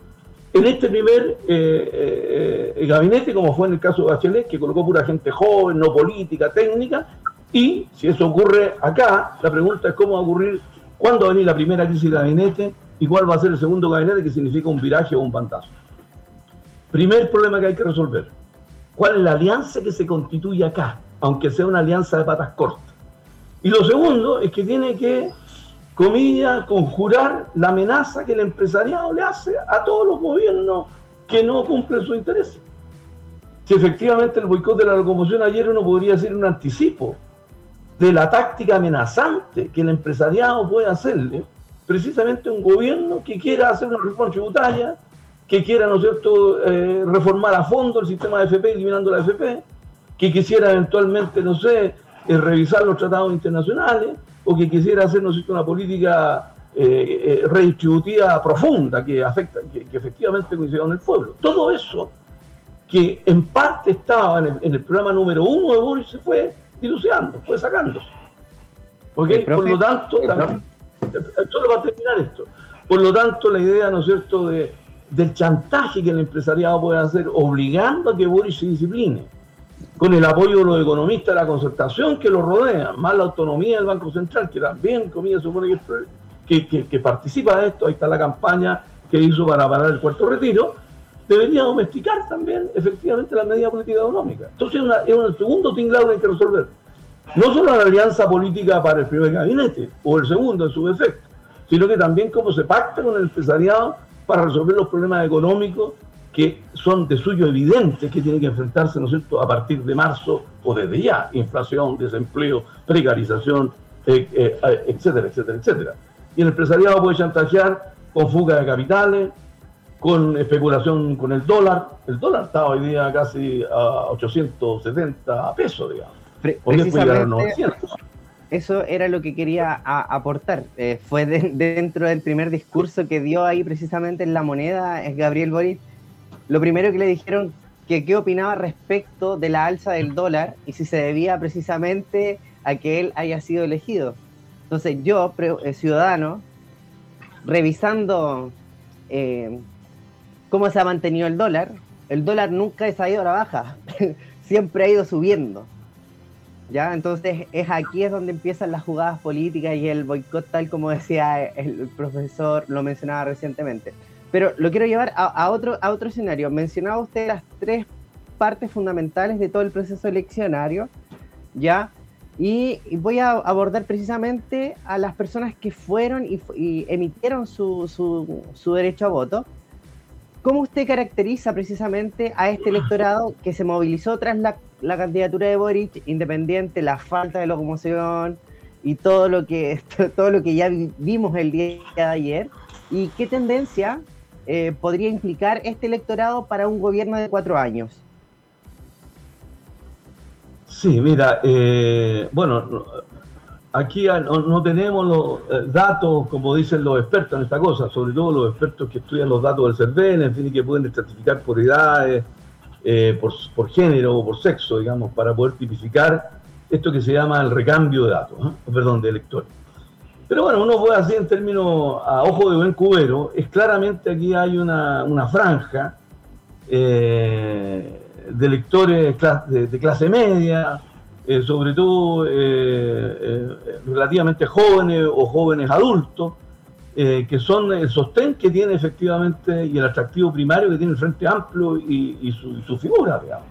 En este primer eh, eh, eh, gabinete, como fue en el caso de Bachelet, que colocó pura gente joven, no política, técnica, y si eso ocurre acá, la pregunta es cómo va a ocurrir, cuándo va a venir la primera crisis de gabinete y cuál va a ser el segundo gabinete, que significa un viraje o un pantazo. Primer problema que hay que resolver. ¿Cuál es la alianza que se constituye acá? Aunque sea una alianza de patas cortas. Y lo segundo es que tiene que, comillas, conjurar la amenaza que el empresariado le hace a todos los gobiernos que no cumplen sus intereses. Si efectivamente el boicot de la locomoción ayer uno podría decir un anticipo de la táctica amenazante que el empresariado puede hacerle precisamente un gobierno que quiera hacer una reforma tributaria, que quiera, ¿no cierto?, eh, reformar a fondo el sistema de FP, eliminando la FP, que quisiera eventualmente, no sé, eh, revisar los tratados internacionales, o que quisiera hacer, ¿no es cierto?, una política eh, eh, redistributiva profunda que afecta, que, que efectivamente coincida con el pueblo. Todo eso que en parte estaba en el, en el programa número uno de Boris se fue dilucidando, fue sacándose. ¿Ok? El profe- Por lo tanto, también- solo para terminar esto, por lo tanto la idea, ¿no es cierto?, de, del chantaje que el empresariado puede hacer obligando a que Boris se discipline, con el apoyo de los economistas de la concertación que lo rodean, más la autonomía del Banco Central, que también, comillas, supone que, que, que- participa de esto, ahí está la campaña que hizo para parar el cuarto retiro, debería domesticar también efectivamente la medida política económica. Entonces es, una- es un segundo tinglado que hay que resolver. No solo la alianza política para el primer gabinete, o el segundo en su defecto, sino que también cómo se pacta con el empresariado para resolver los problemas económicos que son de suyo evidentes que tiene que enfrentarse, ¿no es cierto?, a partir de marzo o desde ya, inflación, desempleo, precarización, eh, eh, etcétera, etcétera, etcétera. Y el empresariado puede chantajear con fuga de capitales, con especulación con el dólar. El dólar está hoy día casi a 870 pesos, digamos. Hoy a precisamente 900. eso era lo que quería aportar. Eh, fue de- dentro del primer discurso que dio ahí precisamente en la moneda es Gabriel Boric. Lo primero que le dijeron que qué opinaba respecto de la alza del dólar y si se debía precisamente a que él haya sido elegido. Entonces yo, eh, ciudadano, revisando eh, cómo se ha mantenido el dólar, el dólar nunca ha ido a la baja, siempre ha ido subiendo. ¿Ya? Entonces es aquí es donde empiezan las jugadas políticas y el boicot, tal como decía el profesor, lo mencionaba recientemente. Pero lo quiero llevar a, a otro, a otro escenario. Mencionaba usted las tres partes fundamentales de todo el proceso eleccionario, ¿ya? Y, voy a abordar precisamente a las personas que fueron y, y emitieron su, su, su derecho a voto. ¿Cómo usted caracteriza precisamente a este electorado que se movilizó tras la, la candidatura de Boric, independiente, la falta de locomoción y todo lo que, todo lo que ya vi- vimos el día de ayer? ¿Y qué tendencia eh, podría implicar este electorado para un gobierno de cuatro años? Sí, mira, eh, bueno, no- aquí no, tenemos los eh, datos, como dicen los expertos en esta cosa, sobre todo los expertos que estudian los datos del CERVEL, en fin, y que pueden estratificar por edades, por, por género o por sexo, digamos, para poder tipificar esto que se llama el recambio de datos, perdón, de electores. Pero bueno, uno puede así en términos a ojo de buen cubero, es claramente aquí hay una, franja eh, de lectores de, clase media, eh, sobre todo eh, relativamente jóvenes o jóvenes adultos, que son el sostén que tiene efectivamente y el atractivo primario que tiene el Frente Amplio y, y su, y su figura, digamos.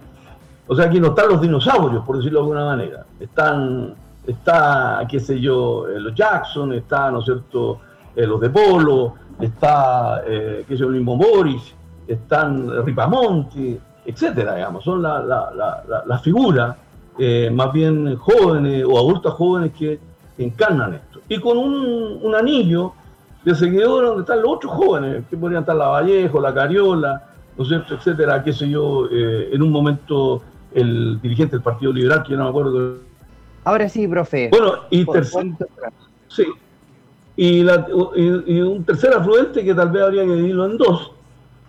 O sea, aquí no están los dinosaurios, por decirlo de alguna manera. Están, está, qué sé yo, eh, los Jackson, está, ¿no es cierto?, eh, los de Polo, está, eh, qué sé yo, mismo Boris, están Ripamonti, etcétera, digamos. Son las la, la, la, figuras más bien jóvenes o adultas jóvenes que encarnan esto. Y con un, un anillo de seguidores donde están los otros jóvenes, que podrían estar la Vallejo, la Cariola, ¿no es cierto?, etcétera, qué sé yo, en un momento el dirigente del Partido Liberal, que yo no me acuerdo. Ahora sí, profe. Bueno, y tercer, sí. Y, la- y- y un tercer afluente que tal vez habría que dividirlo en dos,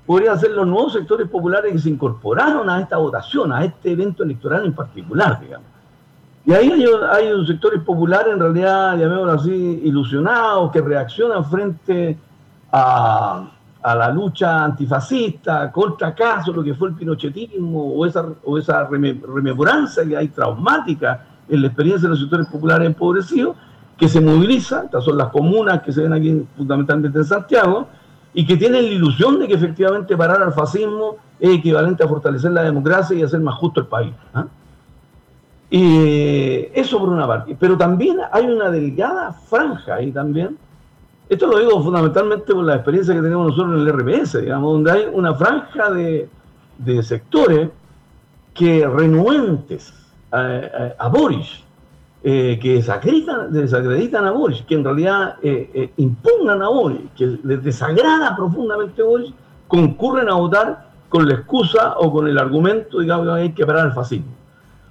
podrían ser los nuevos sectores populares que se incorporaron a esta votación, a este evento electoral en particular, digamos. Y ahí hay, hay un sectores populares, en realidad, llamémoslo así, ilusionados, que reaccionan frente a, a la lucha antifascista, contra acaso lo que fue el pinochetismo o esa, o esa reme- rememoranza que hay traumática en la experiencia de los sectores populares empobrecidos, que se moviliza, estas son las comunas que se ven aquí fundamentalmente en Santiago, y que tienen la ilusión de que efectivamente parar al fascismo es equivalente a fortalecer la democracia y hacer más justo el país. ¿ah? Y eso por una parte. Pero también hay una delgada franja ahí también. Esto lo digo fundamentalmente por la experiencia que tenemos nosotros en el RPS, digamos, donde hay una franja de, de sectores que renuentes a, a- a Boris, eh, que desacreditan, desacreditan a Boris, que en realidad eh, eh, impugnan a Boris, que les desagrada profundamente a Boris, concurren a votar con la excusa o con el argumento, digamos, que hay que parar el fascismo.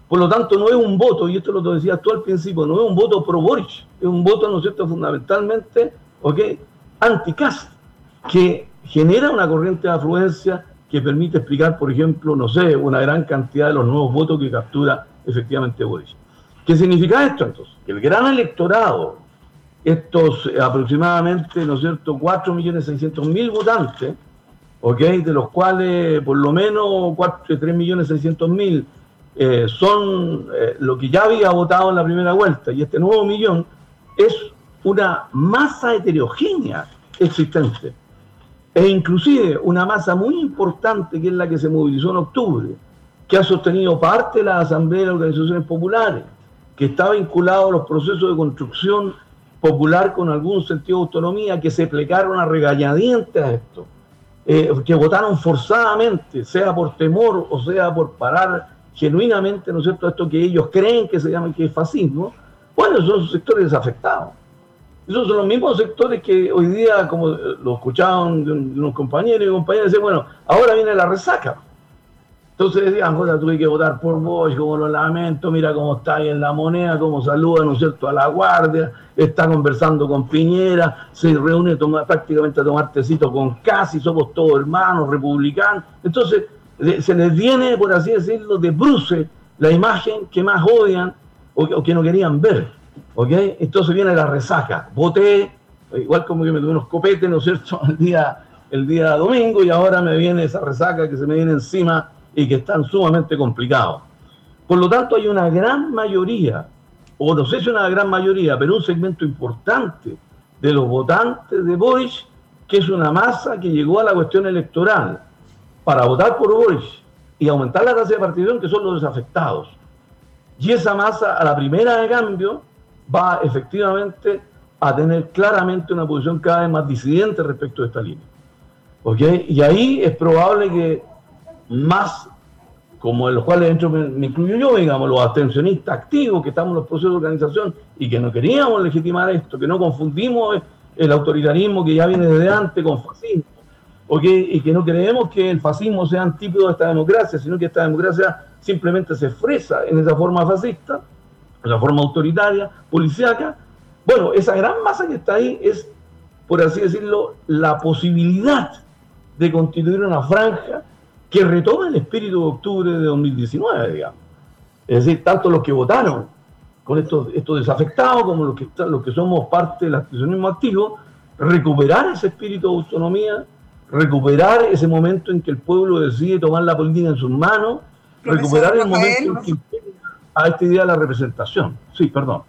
Por lo tanto, no es un voto, y esto lo decías tú al principio, no es un voto pro Boris, es un voto, ¿no es cierto?, fundamentalmente, ¿ok?, anti-Cast, que genera una corriente de afluencia que permite explicar, por ejemplo, no sé, una gran cantidad de los nuevos votos que captura efectivamente Boris. ¿Qué significa esto entonces? Que el gran electorado, estos eh, aproximadamente, ¿no es cierto?, 4.600.000 votantes, ¿ok?, de los cuales por lo menos 3.600.000 eh, son eh, lo que ya había votado en la primera vuelta y este nuevo millón es una masa heterogénea existente e inclusive una masa muy importante que es la que se movilizó en octubre, que ha sostenido parte de la Asamblea de Organizaciones Populares, que está vinculado a los procesos de construcción popular con algún sentido de autonomía, que se plegaron a regañadientes a esto, eh, que votaron forzadamente, sea por temor o sea por parar genuinamente, ¿no es cierto?, esto que ellos creen que se llama que fascismo, bueno, son sectores desafectados. Esos son los mismos sectores que hoy día, como lo escuchaban unos compañeros y compañeras, decían, bueno, ahora viene la resaca. Entonces decían, joder, tuve que votar por vos, como lo lamento, mira cómo está ahí en la moneda, cómo saluda, ¿no es cierto?, a la guardia, está conversando con Piñera, se reúne toma- prácticamente a tomar tecito con casi, somos todos hermanos, republicanos. Entonces, de- se les viene, por así decirlo, de bruce la imagen que más odian o, o que no querían ver. ¿ok? Entonces viene la resaca. Voté, igual como que me tuve unos copetes, ¿no es cierto?, el día, el día domingo y ahora me viene esa resaca que se me viene encima y que están sumamente complicados. Por lo tanto, hay una gran mayoría, o no sé si una gran mayoría, pero un segmento importante de los votantes de Boris, que es una masa que llegó a la cuestión electoral para votar por Boris y aumentar la tasa de participación, que son los desafectados. Y esa masa, a la primera de cambio, va efectivamente a tener claramente una posición cada vez más disidente respecto de esta línea. ¿Ok? Y ahí es probable que más, como en los cuales dentro me, me incluyo yo, digamos, los abstencionistas activos que estamos en los procesos de organización y que no queríamos legitimar esto, que no confundimos el autoritarismo que ya viene desde antes con fascismo, ¿ok? y que no creemos que el fascismo sea antípodo de esta democracia, sino que esta democracia simplemente se expresa en esa forma fascista, esa forma autoritaria, policíaca. Bueno, esa gran masa que está ahí es, por así decirlo, la posibilidad de constituir una franja que retoma el espíritu de octubre de 2019, digamos. Es decir, tanto los que votaron con estos, estos desafectados como los que, los que somos parte del accionismo activo, recuperar ese espíritu de autonomía, recuperar ese momento en que el pueblo decide tomar la política en sus manos Profesor recuperar el Rafael. momento en que a esta idea de la representación. Sí, perdón.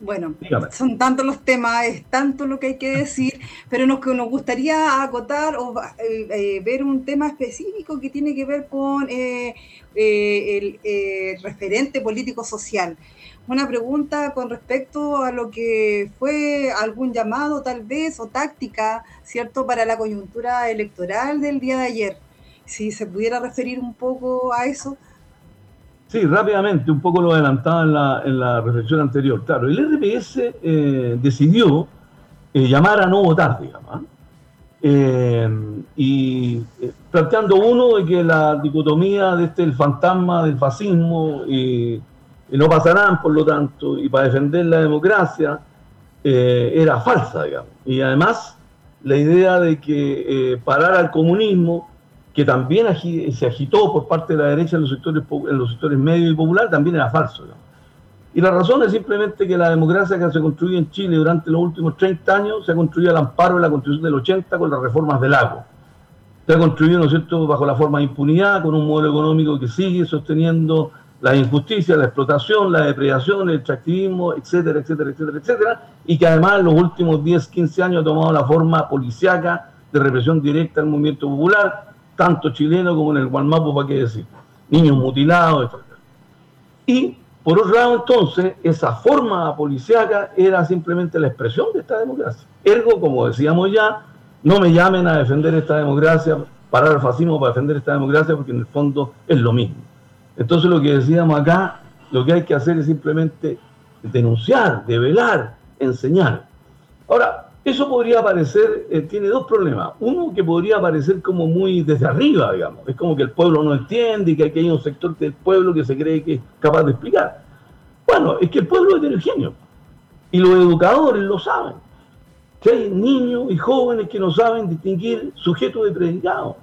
Bueno, Dígame. son tantos los temas, es tanto lo que hay que decir, pero nos, que nos gustaría acotar o eh, eh, ver un tema específico que tiene que ver con eh, eh, el eh, referente político-social. Una pregunta con respecto a lo que fue algún llamado tal vez o táctica, ¿cierto?, para la coyuntura electoral del día de ayer. Si se pudiera referir un poco a eso. Sí, rápidamente, un poco lo adelantaba en la, en la reflexión anterior. Claro, el RPS eh, decidió eh, llamar a no votar, digamos. ¿ah? Eh, y eh, planteando uno de que la dicotomía de este el fantasma del fascismo y, y no pasarán, por lo tanto, y para defender la democracia eh, era falsa, digamos. Y además, la idea de que eh, parar al comunismo que también agi- se agitó por parte de la derecha en los sectores, en los sectores medios y popular, también era falso. digamos. Y la razón es simplemente que la democracia que se construyó en Chile durante los últimos 30 años se ha construido al amparo de la constitución del 80 con las reformas del lago. Se ha construido, ¿no es cierto?, bajo la forma de impunidad, con un modelo económico que sigue sosteniendo la injusticia, la explotación, la depredación, el extractivismo, etcétera, etcétera, etcétera, etcétera, y que además en los últimos 10, 15 años ha tomado la forma policiaca de represión directa al movimiento popular, tanto chileno como en el Gualmapo, para qué decir, niños mutilados, etc. Y por otro lado, entonces, esa forma policiaca era simplemente la expresión de esta democracia. Ergo, como decíamos ya, no me llamen a defender esta democracia, parar el fascismo para defender esta democracia, porque en el fondo es lo mismo. Entonces, lo que decíamos acá, lo que hay que hacer es simplemente denunciar, develar, enseñar. Ahora, eso podría parecer, eh, tiene dos problemas. Uno que podría parecer como muy desde arriba, digamos. Es como que el pueblo no entiende y que aquí hay un sector del pueblo que se cree que es capaz de explicar. Bueno, es que el pueblo es heterogéneo. Y los educadores lo saben. Que hay niños y jóvenes que no saben distinguir sujeto de predicado.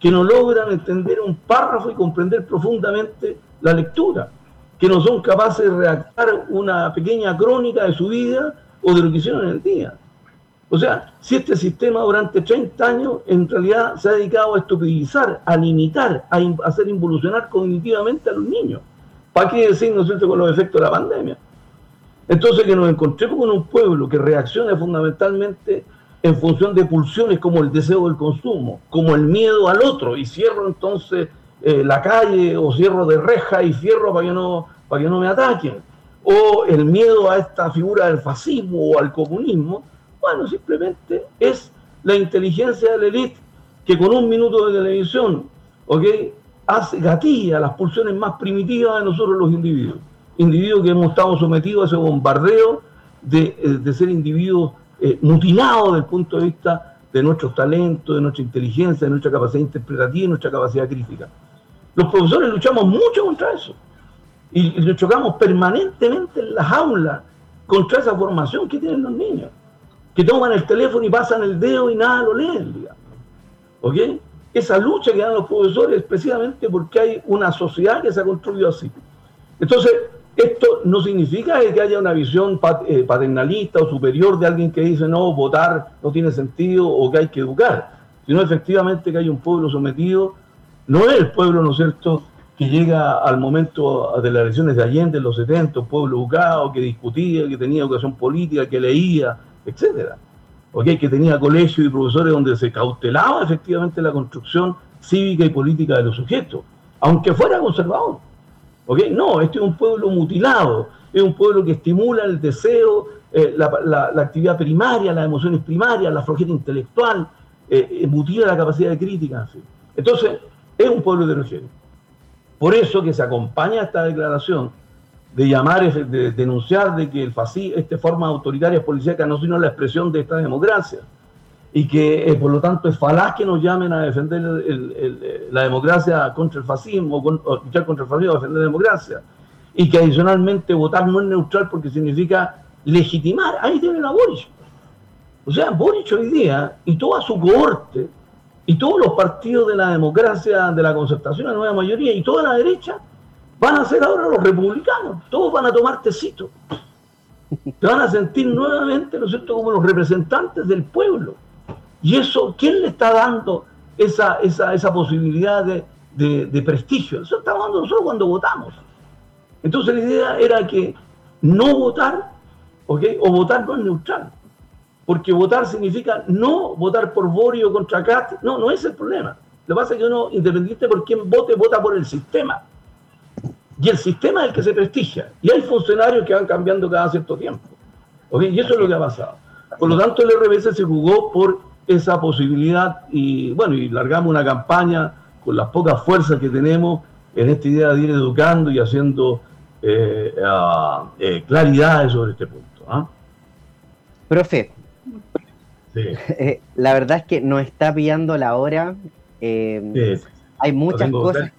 Que no logran entender un párrafo y comprender profundamente la lectura. Que no son capaces de redactar una pequeña crónica de su vida o de lo que hicieron en el día. O sea, si este sistema durante 30 años en realidad se ha dedicado a estupidizar, a limitar, a hacer involucionar cognitivamente a los niños. ¿Para qué decir, no cierto, con los efectos de la pandemia? Entonces, que nos encontremos con un pueblo que reacciona fundamentalmente en función de pulsiones como el deseo del consumo, como el miedo al otro, y cierro entonces eh, la calle o cierro de reja y cierro para que, no, para que no me ataquen, o el miedo a esta figura del fascismo o al comunismo, bueno, simplemente es la inteligencia de la élite que con un minuto de televisión, ¿ok? Hace, gatilla las pulsiones más primitivas de nosotros los individuos. Individuos que hemos estado sometidos a ese bombardeo de, eh, de ser individuos eh, mutilados desde el punto de vista de nuestros talentos, de nuestra inteligencia, de nuestra capacidad interpretativa y nuestra capacidad crítica. Los profesores luchamos mucho contra eso y, y nos chocamos permanentemente en las aulas contra esa formación que tienen los niños, que toman el teléfono y pasan el dedo y nada lo leen, digamos. ¿Ok? Esa lucha que dan los profesores es precisamente porque hay una sociedad que se ha construido así. Entonces, esto no significa que haya una visión eh, paternalista o superior de alguien que dice no, votar no tiene sentido o que hay que educar, sino efectivamente que hay un pueblo sometido, no es el pueblo, ¿no es cierto?, que llega al momento de las elecciones de Allende en los 70, un pueblo educado, que discutía, que tenía educación política, que leía, etcétera. ¿ok? Que tenía colegios y profesores donde se cautelaba efectivamente la construcción cívica y política de los sujetos, aunque fuera conservador. ¿ok? No, este es un pueblo mutilado, es un pueblo que estimula el deseo, eh, la, actividad primaria, las emociones primarias, la flojera intelectual, eh, mutila la capacidad de crítica. Entonces, es un pueblo heterogéneo. Por eso que se acompaña esta declaración de llamar, de denunciar de que el fascismo, esta forma autoritaria policíaca no sino la expresión de esta democracia y que eh, por lo tanto es falaz que nos llamen a defender el- el- la democracia contra el fascismo, con- o luchar contra el fascismo, defender la democracia y que adicionalmente votar no es neutral porque significa legitimar. Ahí tienen a Boric. O sea, Boric hoy día y toda su cohorte y todos los partidos de la democracia, de la concertación, la nueva mayoría y toda la derecha van a ser ahora los republicanos. Todos van a tomar tecito. Se van a sentir nuevamente, ¿no es cierto?, como los representantes del pueblo. Y eso, ¿quién le está dando esa, esa, esa posibilidad de, de, prestigio. Eso estamos hablando nosotros cuando votamos. Entonces la idea era que no votar, ¿ok? O votar no es neutral. Porque votar significa no votar por Borio contra Cat. No, no es el problema. Lo que pasa es que uno, independiente por quién vote, vota por el sistema. Y el sistema es el que se prestigia. Y hay funcionarios que van cambiando cada cierto tiempo. ¿ok? Y eso es lo que ha pasado. Por lo tanto, el RBS se jugó por esa posibilidad y, bueno, y largamos una campaña con las pocas fuerzas que tenemos en esta idea de ir educando y haciendo eh, eh, claridades sobre este punto. ¿ah? Profe, Sí, eh, la verdad es que nos está pillando la hora. eh, sí. hay muchas cosas,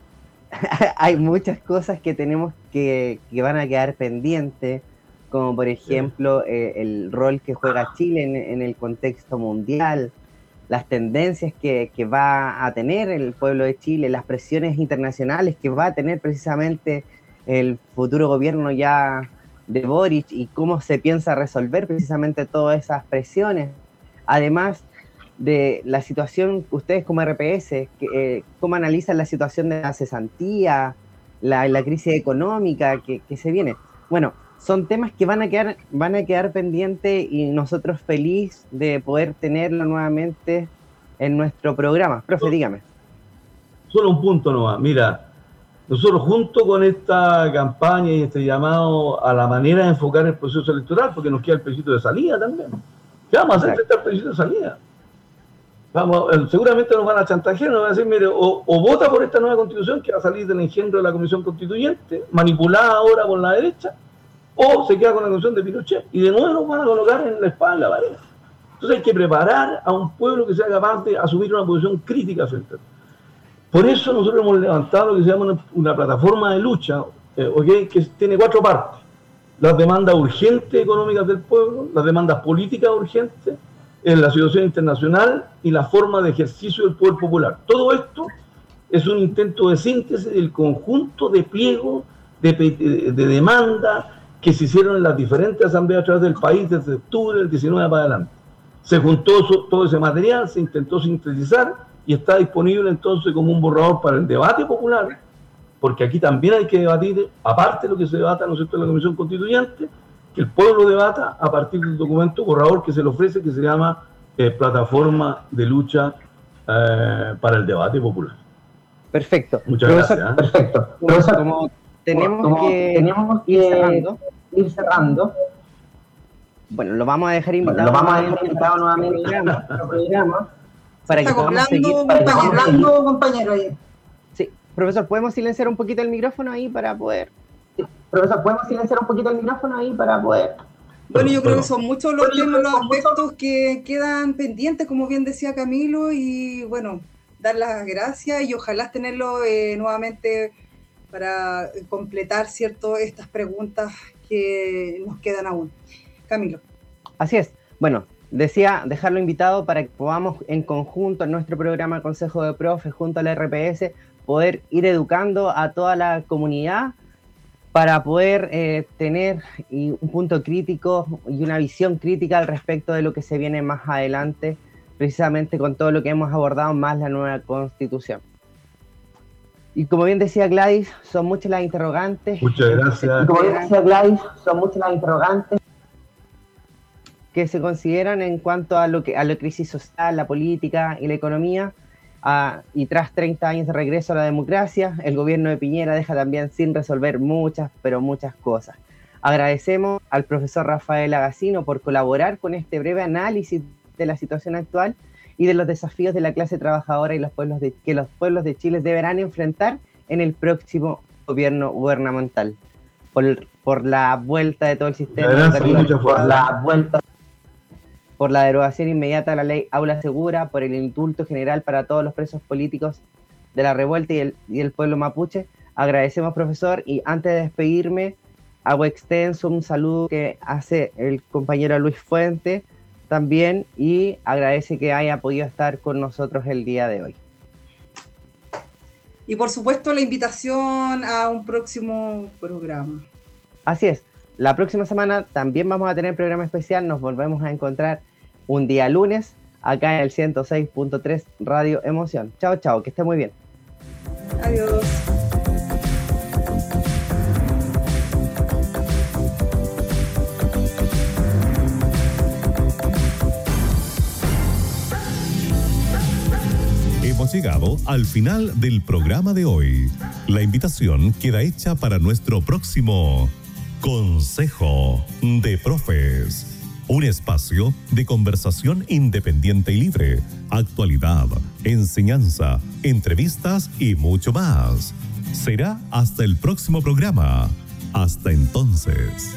hay muchas cosas que tenemos que, que van a quedar pendientes, como por ejemplo eh, el rol que juega Chile en, en el contexto mundial, las tendencias que, que va a tener el pueblo de Chile, las presiones internacionales que va a tener precisamente el futuro gobierno ya de Boric y cómo se piensa resolver precisamente todas esas presiones. Además de la situación, ustedes como RPS, que, eh, cómo analizan la situación de la cesantía, la, la crisis económica que, que se viene. Bueno, son temas que van a quedar, van a quedar pendientes y nosotros feliz de poder tenerlo nuevamente en nuestro programa. Profe, dígame. Solo un punto nomás. Mira, nosotros junto con esta campaña y este llamado a la manera de enfocar el proceso electoral, porque nos queda el plebiscito de salida también. ¿Qué vamos a hacer frente al plebiscito de salida? Vamos, eh, seguramente nos van a chantajear, nos van a decir, mire, o, vota por esta nueva constitución que va a salir del engendro de la comisión constituyente, manipulada ahora por la derecha, o se queda con la constitución de Pinochet y de nuevo nos van a colocar en la espada en la pared. Entonces hay que preparar a un pueblo que sea capaz de asumir una posición crítica frente a esto. Por eso nosotros hemos levantado lo que se llama una, plataforma de lucha, eh, que tiene cuatro partes. Las demandas urgentes económicas del pueblo, las demandas políticas urgentes, en la situación internacional y la forma de ejercicio del poder popular. Todo esto es un intento de síntesis del conjunto de pliegos de, de demanda que se hicieron en las diferentes asambleas a través del país desde octubre del 19 para adelante. Se juntó eso- todo ese material, se intentó sintetizar y está disponible entonces como un borrador para el debate popular, porque aquí también hay que debatir, aparte de lo que se debata ¿no es cierto? en la Comisión Constituyente, que el pueblo debata a partir del documento borrador que se le ofrece, que se llama eh, Plataforma de Lucha eh, para el Debate Popular. Perfecto. Muchas Profesor, gracias. ¿eh? Perfecto. Profesor, como tenemos como que tenemos ir cerrando, ir cerrando. bueno, lo vamos a dejar invitado, Lo vamos a dejar nuevamente invitado al nuevamente programa programa. para que Está podamos seguir. que compañero, compañero. ahí. Sí, profesor, ¿podemos silenciar un poquito el micrófono ahí para poder? Profesor, ¿podemos silenciar un poquito el micrófono ahí para poder? Bueno, yo creo que son muchos los temas, los aspectos que quedan pendientes, como bien decía Camilo, y bueno, dar las gracias y ojalá tenerlo eh, nuevamente para completar, ¿cierto?, estas preguntas que nos quedan aún. Camilo. Así es. Bueno, decía dejarlo invitado para que podamos en conjunto en nuestro programa Consejo de Profes junto a la RPS poder ir educando a toda la comunidad para poder eh, tener un punto crítico y una visión crítica al respecto de lo que se viene más adelante, precisamente con todo lo que hemos abordado más la nueva constitución. Y como bien decía Gladys, son muchas las interrogantes Muchas gracias. Y como bien decía Gladys, son muchas las interrogantes. que se consideran en cuanto a lo que a la crisis social, la política y la economía. Ah, y tras 30 años de regreso a la democracia, el gobierno de Piñera deja también sin resolver muchas, pero muchas cosas. Agradecemos al profesor Rafael Agacino por colaborar con este breve análisis de la situación actual y de los desafíos de la clase trabajadora y los pueblos de, que los pueblos de Chile deberán enfrentar en el próximo gobierno gubernamental. Por, por la vuelta de todo el sistema Gracias, educativo muchas Por la vuelta. Por la derogación inmediata de la ley Aula Segura, por el indulto general para todos los presos políticos de la revuelta y el, y el pueblo mapuche. Agradecemos, profesor, y antes de despedirme, hago extenso un saludo que hace el compañero Luis Fuente también y agradece que haya podido estar con nosotros el día de hoy. Y por supuesto la invitación a un próximo programa. Así es, la próxima semana también vamos a tener programa especial, nos volvemos a encontrar un día lunes acá en el 106.3 Radio Emoción. Chao, chao, que esté muy bien. Adiós. Adiós. Hemos llegado al final del programa de hoy. La invitación queda hecha para nuestro próximo Consejo de Profes. Un espacio de conversación independiente y libre, actualidad, enseñanza, entrevistas y mucho más. Será hasta el próximo programa. Hasta entonces.